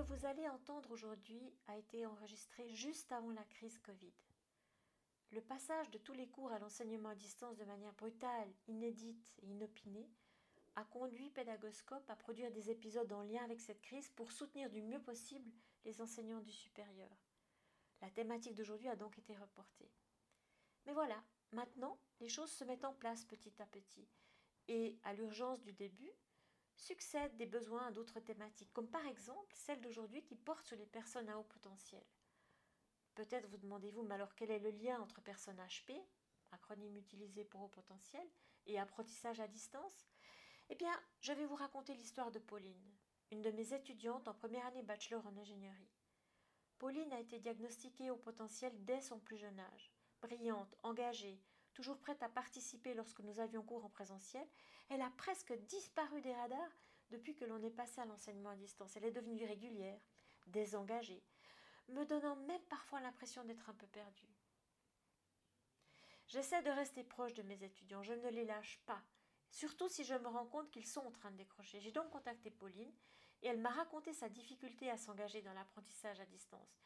que vous allez entendre aujourd'hui a été enregistré juste avant la crise Covid. Le passage de tous les cours à l'enseignement à distance de manière brutale, inédite et inopinée a conduit Pédagoscope à produire des épisodes en lien avec cette crise pour soutenir du mieux possible les enseignants du supérieur. La thématique d'aujourd'hui a donc été reportée. Mais voilà, maintenant, les choses se mettent en place petit à petit. Et à l'urgence du début, succèdent des besoins à d'autres thématiques, comme par exemple celle d'aujourd'hui qui porte sur les personnes à haut potentiel. Peut-être vous demandez-vous, mais alors quel est le lien entre personnes HP, acronyme utilisé pour haut potentiel, et apprentissage à distance? Eh bien, je vais vous raconter l'histoire de Pauline, une de mes étudiantes en première année bachelor en ingénierie. Pauline a été diagnostiquée au potentiel dès son plus jeune âge. Brillante, engagée, toujours prête à participer lorsque nous avions cours en présentiel, elle a presque disparu des radars depuis que l'on est passé à l'enseignement à distance. Elle est devenue régulière, désengagée, me donnant même parfois l'impression d'être un peu perdue. J'essaie de rester proche de mes étudiants, je ne les lâche pas, surtout si je me rends compte qu'ils sont en train de décrocher. J'ai donc contacté Pauline et elle m'a raconté sa difficulté à s'engager dans l'apprentissage à distance.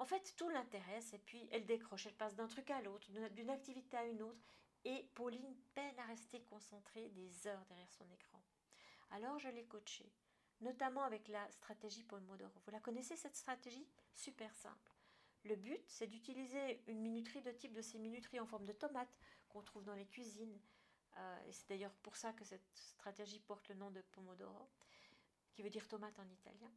En fait, tout l'intéresse et puis elle décroche, elle passe d'un truc à l'autre, d'une activité à une autre, et Pauline peine à rester concentrée des heures derrière son écran. Alors je l'ai coachée, notamment avec la stratégie Pomodoro. Vous la connaissez cette stratégie? Super simple. Le but, c'est d'utiliser une minuterie de type de ces minuteries en forme de tomate qu'on trouve dans les cuisines. Euh, et c'est d'ailleurs pour ça que cette stratégie porte le nom de Pomodoro, qui veut dire tomate en italien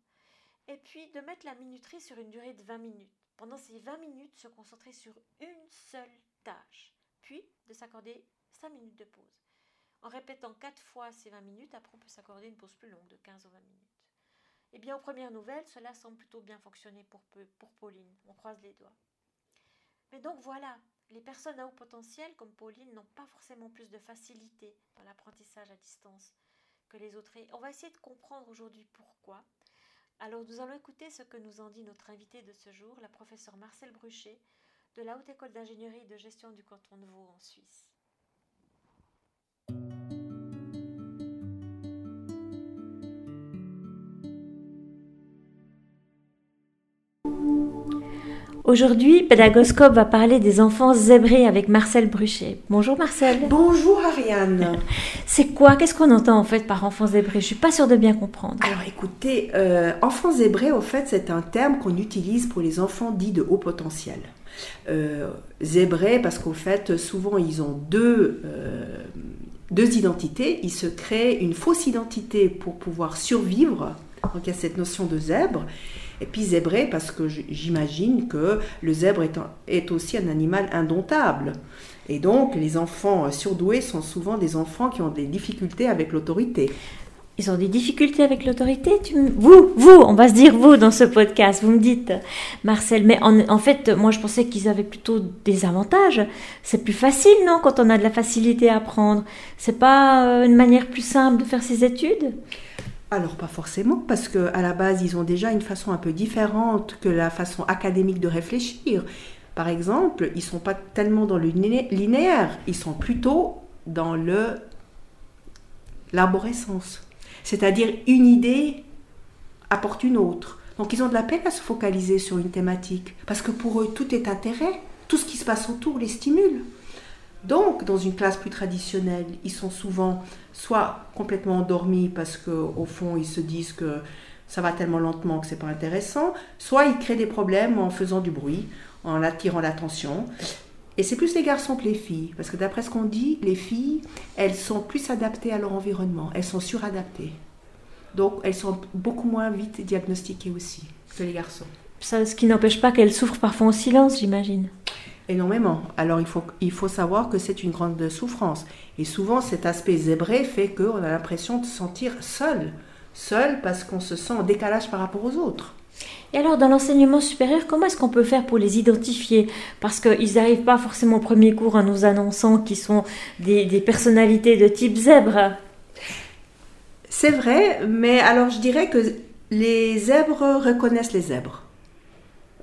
et puis de mettre la minuterie sur une durée de 20 minutes. Pendant ces 20 minutes, se concentrer sur une seule tâche, puis de s'accorder 5 minutes de pause. En répétant 4 fois ces 20 minutes, après on peut s'accorder une pause plus longue de 15 ou 20 minutes. Eh bien, aux premières nouvelles, cela semble plutôt bien fonctionner pour, pour Pauline. On croise les doigts. Mais donc voilà, les personnes à haut potentiel comme Pauline n'ont pas forcément plus de facilité dans l'apprentissage à distance que les autres. Et on va essayer de comprendre aujourd'hui pourquoi alors nous allons écouter ce que nous en dit notre invité de ce jour, la professeure Marcel Bruchet, de la Haute École d'ingénierie et de gestion du canton de Vaud en Suisse. Aujourd'hui, Pédagoscope va parler des enfants zébrés avec Marcel Bruchet. Bonjour Marcel. Bonjour Ariane. C'est quoi? Qu'est-ce qu'on entend en fait par enfants zébrés? Je suis pas sûre de bien comprendre. Alors écoutez, euh, enfants zébrés, au fait, c'est un terme qu'on utilise pour les enfants dits de haut potentiel. Euh, zébrés parce qu'au fait, souvent ils ont deux, euh, deux identités. Ils se créent une fausse identité pour pouvoir survivre. Donc il y a cette notion de zèbre. Et puis zébré, parce que j'imagine que le zèbre est, aussi un animal indomptable. Et donc, les enfants surdoués sont souvent des enfants qui ont des difficultés avec l'autorité. Ils ont des difficultés avec l'autorité Vous, vous, on va se dire vous dans ce podcast, vous me dites, Marcel. Mais en, fait, moi je pensais qu'ils avaient plutôt des avantages. C'est plus facile, non, quand on a de la facilité à apprendre? C'est pas euh, une manière plus simple de faire ses études? Alors pas forcément, parce qu'à la base, ils ont déjà une façon un peu différente que la façon académique de réfléchir. Par exemple, ils ne sont pas tellement dans le linéaire, ils sont plutôt dans le l'arborescence. C'est-à-dire une idée apporte une autre. Donc ils ont de la peine à se focaliser sur une thématique, parce que pour eux, tout est intérêt, tout ce qui se passe autour les stimule. Donc, dans une classe plus traditionnelle, ils sont souvent soit complètement endormis parce qu'au fond, ils se disent que ça va tellement lentement que c'est pas intéressant, soit ils créent des problèmes en faisant du bruit, en attirant l'attention. Et c'est plus les garçons que les filles, parce que d'après ce qu'on dit, les filles, elles sont plus adaptées à leur environnement, elles sont suradaptées. Donc, elles sont beaucoup moins vite diagnostiquées aussi que les garçons. Ça, ce qui n'empêche pas qu'elles souffrent parfois en silence, j'imagine. Énormément. Alors il faut, il faut savoir que c'est une grande souffrance. Et souvent cet aspect zébré fait qu'on a l'impression de se sentir seul. Seul parce qu'on se sent en décalage par rapport aux autres. Et alors, dans l'enseignement supérieur, comment est-ce qu'on peut faire pour les identifier? Parce qu'ils n'arrivent pas forcément au premier cours en nous annonçant qu'ils sont des, des personnalités de type zèbre. C'est vrai, mais alors je dirais que les zèbres reconnaissent les zèbres.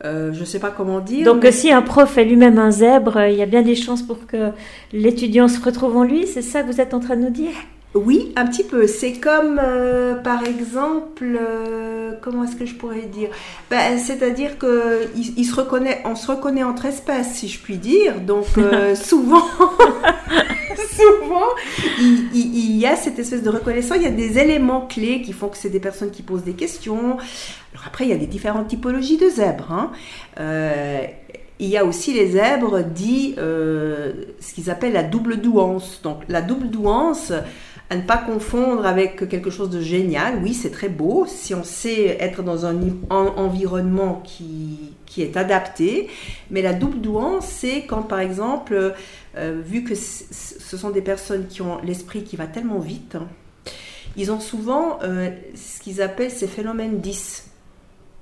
Euh, je ne sais pas comment dire. Donc si un prof est lui-même un zèbre, il y a bien des chances pour que l'étudiant se retrouve en lui, c'est ça que vous êtes en train de nous dire? Oui, un petit peu. C'est comme, euh, par exemple, euh, comment est-ce que je pourrais dire? Ben, C'est-à-dire que il, se reconnaît, on se reconnaît entre espèces, si je puis dire. Donc euh, souvent, souvent, il, il, y a cette espèce de reconnaissance. Il y a des éléments clés qui font que c'est des personnes qui posent des questions. Alors après, il y a des différentes typologies de zèbres. Hein. Il y a aussi les zèbres dits, ce qu'ils appellent la double douance. Donc la double douance à ne pas confondre avec quelque chose de génial. Oui, c'est très beau si on sait être dans un, environnement qui, qui, est adapté. Mais la double douance, c'est quand, par exemple, euh, vu que ce sont des personnes qui ont l'esprit qui va tellement vite, hein, ils ont souvent euh, ce qu'ils appellent ces phénomènes 10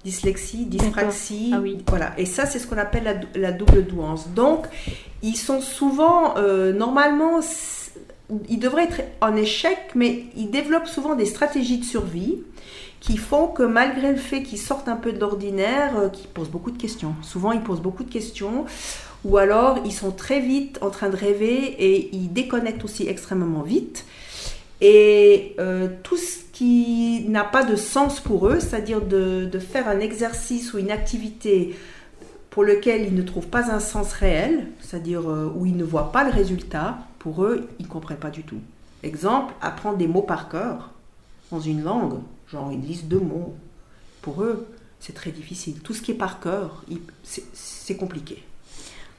dyslexie, dyspraxie. Ah oui. Voilà. Et ça, c'est ce qu'on appelle la, la, double douance. Donc, ils sont souvent, euh, normalement, il devrait être en échec, mais il développe souvent des stratégies de survie qui font que malgré le fait qu'ils sortent un peu de l'ordinaire, euh, qu'ils posent beaucoup de questions. Souvent, ils posent beaucoup de questions, ou alors ils sont très vite en train de rêver et ils déconnectent aussi extrêmement vite. Et euh, tout ce qui n'a pas de sens pour eux, c'est-à-dire de, faire un exercice ou une activité pour lequel ils ne trouvent pas un sens réel, c'est-à-dire euh, où ils ne voient pas le résultat, pour eux, ils ne comprennent pas du tout. Exemple, apprendre des mots par cœur dans une langue, genre une liste de mots. Pour eux, c'est très difficile. Tout ce qui est par cœur, c'est compliqué.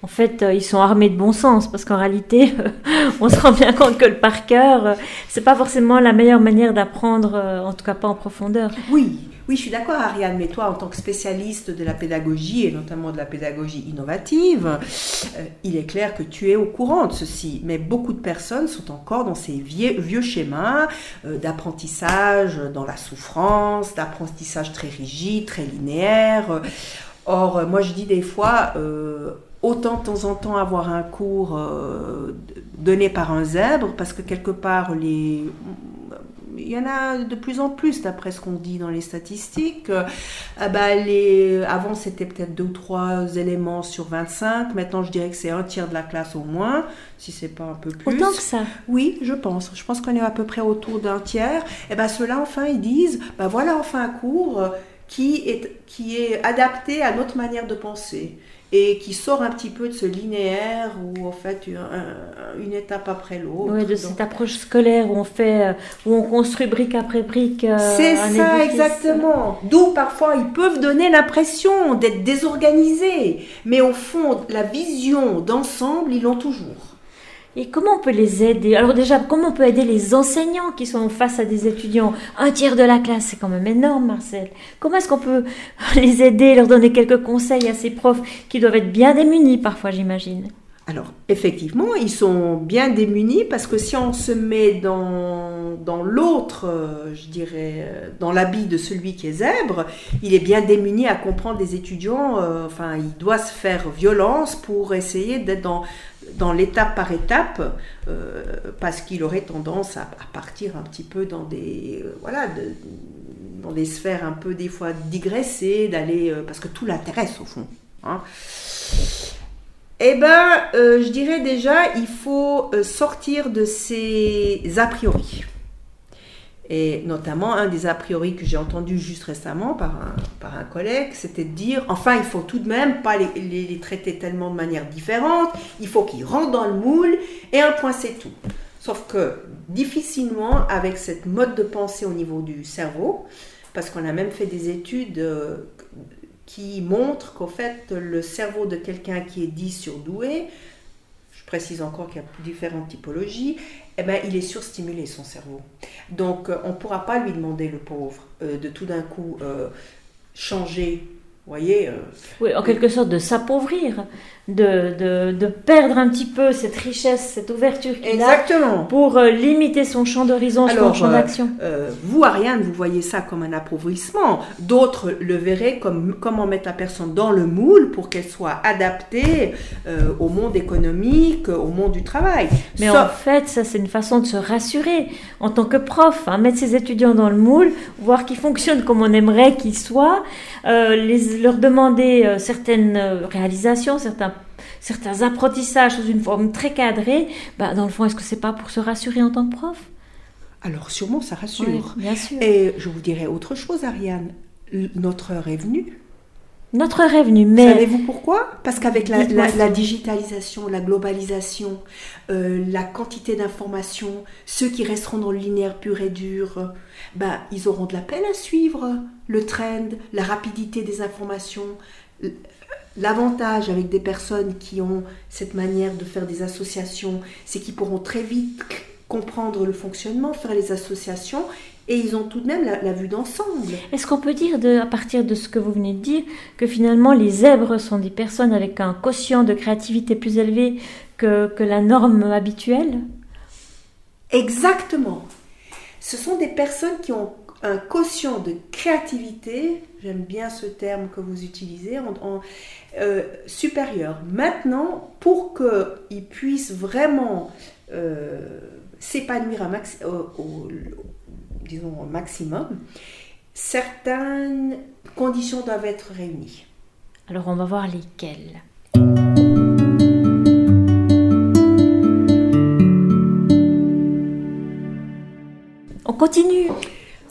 En fait, euh, ils sont armés de bon sens parce qu'en réalité, on se rend bien compte que le par cœur, euh, c'est pas forcément la meilleure manière d'apprendre, en tout cas pas en profondeur. Oui, oui, je suis d'accord, Ariane, mais toi, en tant que spécialiste de la pédagogie et notamment de la pédagogie innovative, euh, il est clair que tu es au courant de ceci. Mais beaucoup de personnes sont encore dans ces vieux, schémas euh, d'apprentissage dans la souffrance, d'apprentissage très rigide, très linéaire. Or, moi, je dis des fois, euh, autant de temps en temps avoir un cours donné par un zèbre, parce que quelque part, les, il y en a de plus en plus, d'après ce qu'on dit dans les statistiques. Euh, bah, les, avant, c'était peut-être deux ou trois éléments sur 25. Maintenant, je dirais que c'est un tiers de la classe au moins, si c'est pas un peu plus. Autant que ça Oui, je pense. Je pense qu'on est à peu près autour d'un tiers. Et ben ceux-là, enfin, ils disent, ben voilà enfin un cours qui est, qui est adapté à notre manière de penser et qui sort un petit peu de ce linéaire où en fait une, étape après l'autre. Oui, de cette approche scolaire où on fait, euh, où on construit brique après brique. Euh, C'est ça exactement. D'où parfois ils peuvent donner l'impression d'être désorganisés, mais au fond la vision d'ensemble ils l'ont toujours. Et comment on peut les aider? Alors déjà, comment on peut aider les enseignants qui sont face à des étudiants? Un tiers de la classe, c'est quand même énorme, Marcel. Comment est-ce qu'on peut les aider, leur donner quelques conseils à ces profs qui doivent être bien démunis parfois, j'imagine? Alors, effectivement, ils sont bien démunis parce que si on se met dans, dans l'autre, euh, je dirais, euh, dans l'habit de celui qui est zèbre, il est bien démuni à comprendre des étudiants. Euh, enfin, il doit se faire violence pour essayer d'être dans, dans l'étape par étape parce qu'il aurait tendance à, partir un petit peu dans des, voilà, dans des sphères un peu des fois digressées, d'aller, parce que tout l'intéresse au fond. Hein. Eh bien, je dirais déjà, il faut sortir de ces a priori. Et notamment, un des a priori que j'ai entendu juste récemment par un, par un collègue, c'était de dire, enfin, il faut tout de même pas les, traiter tellement de manière différente, il faut qu'ils rentrent dans le moule, et un point, c'est tout. Sauf que, difficilement, avec cette mode de pensée au niveau du cerveau, parce qu'on a même fait des études euh, qui montre qu'en fait, le cerveau de quelqu'un qui est dit surdoué, je précise encore qu'il y a différentes typologies, eh ben, il est surstimulé son cerveau. Donc, euh, on ne pourra pas lui demander, le pauvre, euh, de tout d'un coup euh, voyez Oui, en quelque sorte de s'appauvrir de, de, perdre un petit peu cette richesse, cette ouverture qu'il a pour euh, limiter son champ d'horizon, son champ d'action. Euh, vous, Ariane, vous voyez ça comme un appauvrissement. D'autres le verraient comme comment mettre la personne dans le moule pour qu'elle soit adaptée euh, au monde économique, au monde du travail. Mais en fait, ça c'est une façon de se rassurer en tant que prof, hein, mettre ses étudiants dans le moule, voir qu'ils fonctionnent comme on aimerait qu'ils soient, les, leur demander certaines réalisations, certains certains apprentissages sous une forme très cadrée, bah, dans le fond, est-ce que c'est pas pour se rassurer en tant que prof? Alors sûrement, ça rassure. bien sûr. Et je vous dirais autre chose, Ariane. Notre heure est venue. Notre venue, mais... Savez-vous pourquoi? Parce qu'avec la, la, digitalisation, la globalisation, euh, la quantité d'informations, ceux qui resteront dans le linéaire pur et dur, bah, ils auront de la peine à suivre le trend, la rapidité des informations. L'avantage avec des personnes qui ont cette manière de faire des associations, c'est qu'ils pourront très vite comprendre le fonctionnement, faire les associations et ils ont tout de même la, vue d'ensemble. Est-ce qu'on peut dire, de, à partir de ce que vous venez de dire, que finalement les zèbres sont des personnes avec un quotient de créativité plus élevé que, que la norme habituelle? Exactement. Ce sont des personnes qui ont un quotient de créativité, j'aime bien ce terme que vous utilisez, en, euh, supérieur. Maintenant, pour qu'ils puissent vraiment euh, s'épanouir au, disons, au maximum, certaines conditions doivent être réunies. Alors on va voir lesquelles. On continue.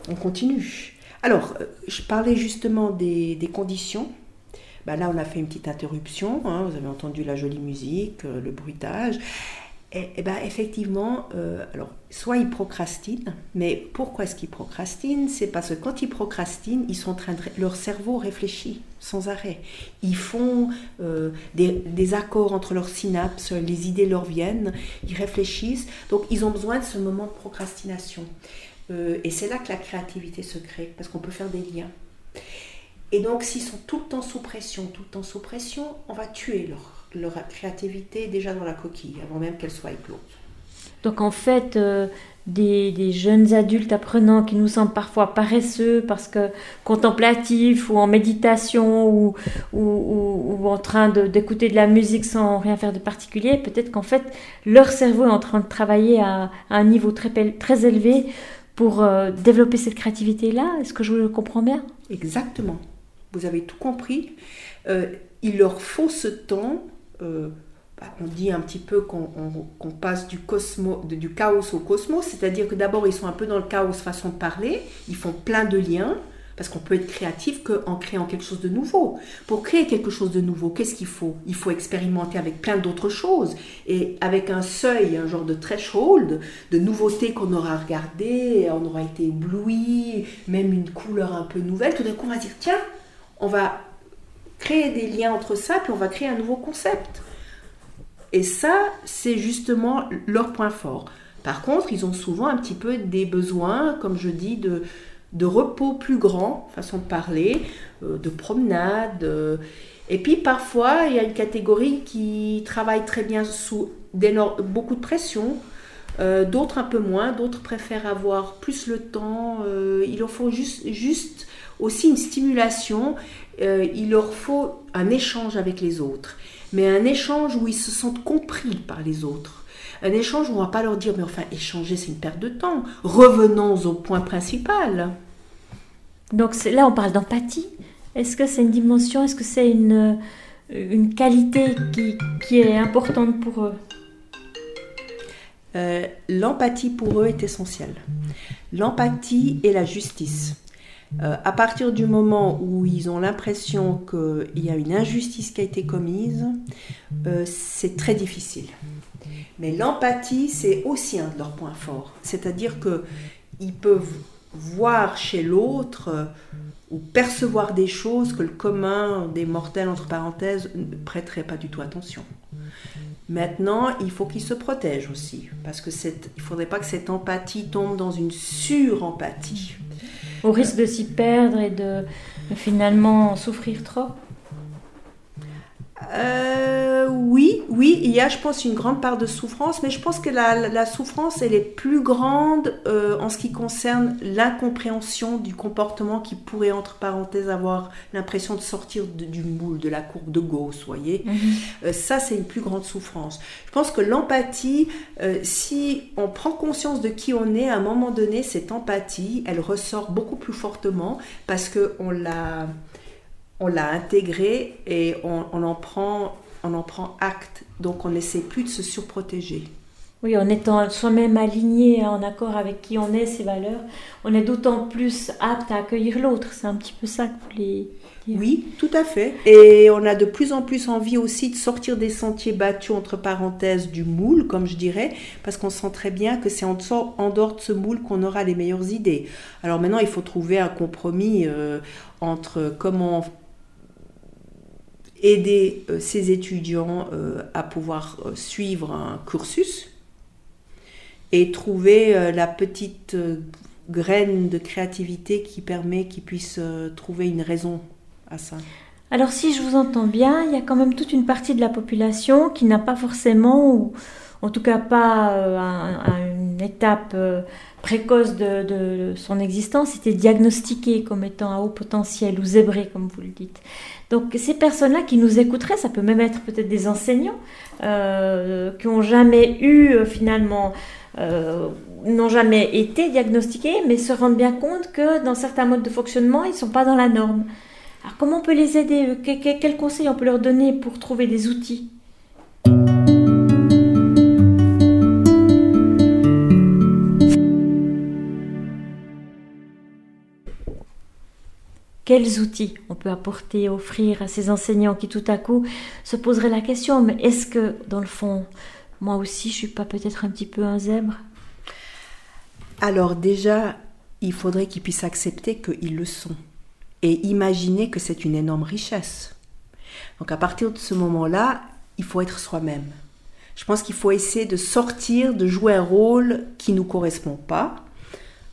On continue. Alors, euh, je parlais justement des, des conditions. Ben là, on a fait une petite interruption. Hein. vous avez entendu la jolie musique, euh, le bruitage. Et, et ben, effectivement, euh, alors, soit ils procrastinent, mais pourquoi est-ce qu'ils procrastinent? C'est parce que quand ils procrastinent, ils sont en train leur cerveau réfléchit sans arrêt. Ils font euh, des, des, accords entre leurs synapses, les idées leur viennent, ils réfléchissent. Donc, ils ont besoin de ce moment de procrastination. Euh, et c'est là que la créativité se crée, parce qu'on peut faire des liens. Et donc, s'ils sont tout le temps sous pression, tout le temps sous pression, on va tuer leur leur créativité déjà dans la coquille, avant même qu'elle soit éclose. Donc en fait, euh, des, jeunes adultes apprenants qui nous semblent parfois paresseux parce que contemplatifs ou en méditation ou, ou, en train d'écouter de, la musique sans rien faire de particulier, peut-être qu'en fait leur cerveau est en train de travailler à, un niveau très, très élevé pour euh, développer cette créativité-là. Est-ce que je comprends bien? Exactement. Vous avez tout compris. Euh, il leur faut ce temps euh, bah, on dit un petit peu qu'on passe du, du chaos au cosmos, c'est-à-dire que d'abord ils sont un peu dans le chaos façon de parler, ils font plein de liens, parce qu'on peut être créatif qu'en créant quelque chose de nouveau. Pour créer quelque chose de nouveau, qu'est-ce qu'il faut? Il faut expérimenter avec plein d'autres choses, et avec un seuil, un genre de threshold, de nouveautés qu'on aura regardé, on aura été ébloui, même une couleur un peu nouvelle, tout d'un coup on va dire, tiens, on va créer des liens entre ça, puis on va créer un nouveau concept. Et ça, c'est justement leur point fort. Par contre, ils ont souvent un petit peu des besoins, comme je dis, de, de repos plus grand, façon de parler, euh, de promenade. Euh. et puis parfois, il y a une catégorie qui travaille très bien sous beaucoup de pression, euh, d'autres un peu moins, d'autres préfèrent avoir plus le temps. il leur faut juste aussi une stimulation euh, il leur faut un échange avec les autres, mais un échange où ils se sentent compris par les autres. Un échange où on ne va pas leur dire, mais enfin, échanger, c'est une perte de temps. Revenons au point principal. Donc là, on parle d'empathie. Est-ce que c'est une dimension, est-ce que c'est une, une qualité qui, qui, est importante pour eux? Euh, L'empathie pour eux est essentielle. L'empathie et la justice. Euh, à partir du moment où ils ont l'impression qu'il y a une injustice qui a été commise, euh, c'est très difficile. Mais l'empathie, c'est aussi un de leurs points forts. C'est-à-dire qu'ils peuvent voir chez l'autre euh, ou percevoir des choses que le commun des mortels, entre parenthèses, ne prêterait pas du tout attention. Maintenant, il faut qu'ils se protègent aussi, parce que il ne faudrait pas que cette empathie tombe dans une sur-empathie au risque de s'y perdre et de, finalement souffrir trop? Euh, oui, oui, il y a, je pense, une grande part de souffrance, mais je pense que la, souffrance, elle est plus grande euh, en ce qui concerne l'incompréhension du comportement qui pourrait, entre parenthèses, avoir l'impression de sortir du moule, de la courbe de Gauss, voyez. Mhm. Euh, ça, c'est une plus grande souffrance. Je pense que l'empathie, si on prend conscience de qui on est, à un moment donné, cette empathie, elle ressort beaucoup plus fortement parce qu'on l'a on l'a intégré et on, en prend, on en prend acte. Donc on n'essaie plus de se surprotéger. Oui, en étant soi-même aligné, en accord avec qui on est, ses valeurs, on est d'autant plus apte à accueillir l'autre. C'est un petit peu ça que vous voulez dire. Oui, tout à fait. Et on a de plus en plus envie aussi de sortir des sentiers battus, entre parenthèses, du moule, comme je dirais, parce qu'on sent très bien que c'est en dehors de ce moule qu'on aura les meilleures idées. Alors maintenant, il faut trouver un compromis euh, entre comment aider euh, ces étudiants euh, à pouvoir suivre un cursus et trouver euh, la petite euh, graine de créativité qui permet qu'ils puissent euh, trouver une raison à ça. Alors si je vous entends bien, il y a quand même toute une partie de la population qui n'a pas forcément, en tout cas pas à, une étape précoce de, son existence, été diagnostiquée comme étant à haut potentiel ou zébré, comme vous le dites. Donc ces personnes-là qui nous écouteraient, ça peut même être peut-être des enseignants qui n'ont jamais eu finalement euh, n'ont jamais été diagnostiqués, mais se rendent bien compte que dans certains modes de fonctionnement, ils ne sont pas dans la norme. Alors comment on peut les aider Quels conseils on peut leur donner pour trouver des outils Quels outils on peut apporter, offrir à ces enseignants qui tout à coup se poseraient la question, mais est-ce que dans le fond, moi aussi, je suis pas peut-être un petit peu un zèbre? Alors déjà, il faudrait qu'ils puissent accepter qu'ils le sont et imaginer que c'est une énorme richesse. Donc à partir de ce moment-là, il faut être soi-même. Je pense qu'il faut essayer de sortir, de jouer un rôle qui ne nous correspond pas.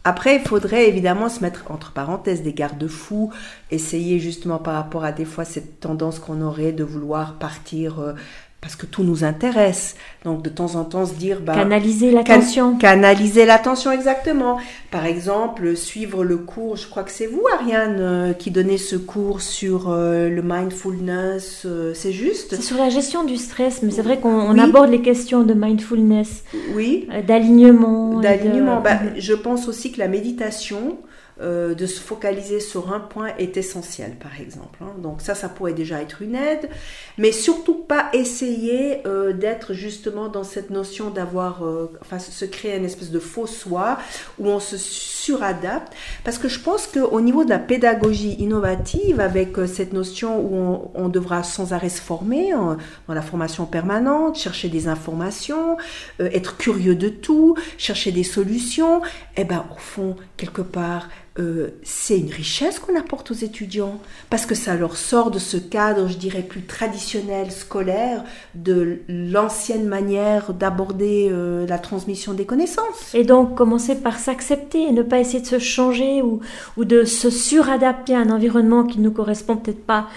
Après, il faudrait évidemment se mettre entre parenthèses des garde-fous, essayer justement par rapport à des fois cette tendance qu'on aurait de vouloir partir euh, parce que tout nous intéresse. Donc de temps en temps se dire... Bah, canaliser l'attention. canaliser l'attention exactement. Par exemple, suivre le cours, je crois que c'est vous Ariane euh, qui donnez ce cours sur euh, le mindfulness, euh, c'est juste? C'est sur la gestion du stress, mais c'est vrai qu'on aborde les questions de mindfulness. Oui. d'alignement. D'alignement. Bah, je pense aussi que la méditation euh, de se focaliser sur un point est essentiel, par exemple. Hein. Donc ça, ça pourrait déjà être une aide, mais surtout pas essayer euh, d'être justement dans cette notion d'avoir, euh, enfin, se créer une espèce de faux soi où on se suradapte, parce que je pense qu'au niveau de la pédagogie innovative, avec cette notion où on, devra sans arrêt se former, dans la formation permanente, chercher des informations, être curieux de tout, chercher des solutions, eh ben au fond, quelque part, euh, c'est une richesse qu'on apporte aux étudiants, parce que ça leur sort de ce cadre, je dirais, plus traditionnel, scolaire, de l'ancienne manière d'aborder euh, la transmission des connaissances. Et donc, commencer par s'accepter et ne pas essayer de se changer ou, de se suradapter à un environnement qui ne nous correspond peut-être pas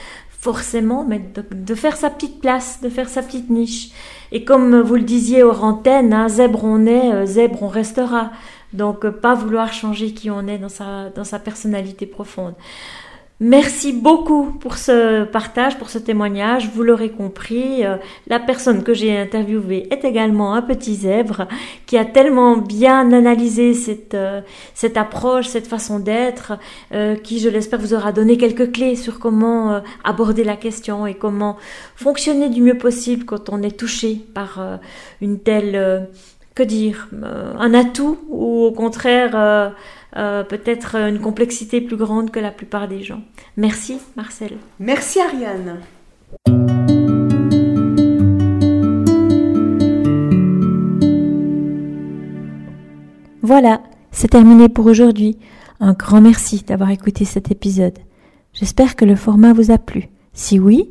forcément, mais de, faire sa petite place, de faire sa petite niche. Et comme vous le disiez aux antennes, hein, zèbre on est, euh, zèbre on restera. Donc, euh, pas vouloir changer qui on est dans sa, dans sa personnalité profonde. Merci beaucoup pour ce partage, pour ce témoignage. Vous l'aurez compris, euh, la personne que j'ai interviewée est également un petit zèbre qui a tellement bien analysé cette, euh, cette approche, cette façon d'être, qui, je l'espère, vous aura donné quelques clés sur comment aborder la question et comment fonctionner du mieux possible quand on est touché par une telle que dire, euh, un atout ou au contraire euh, euh, peut-être une complexité plus grande que la plupart des gens. Merci Marcel. Merci Ariane. Voilà, c'est terminé pour aujourd'hui. Un grand merci d'avoir écouté cet épisode. J'espère que le format vous a plu. Si oui,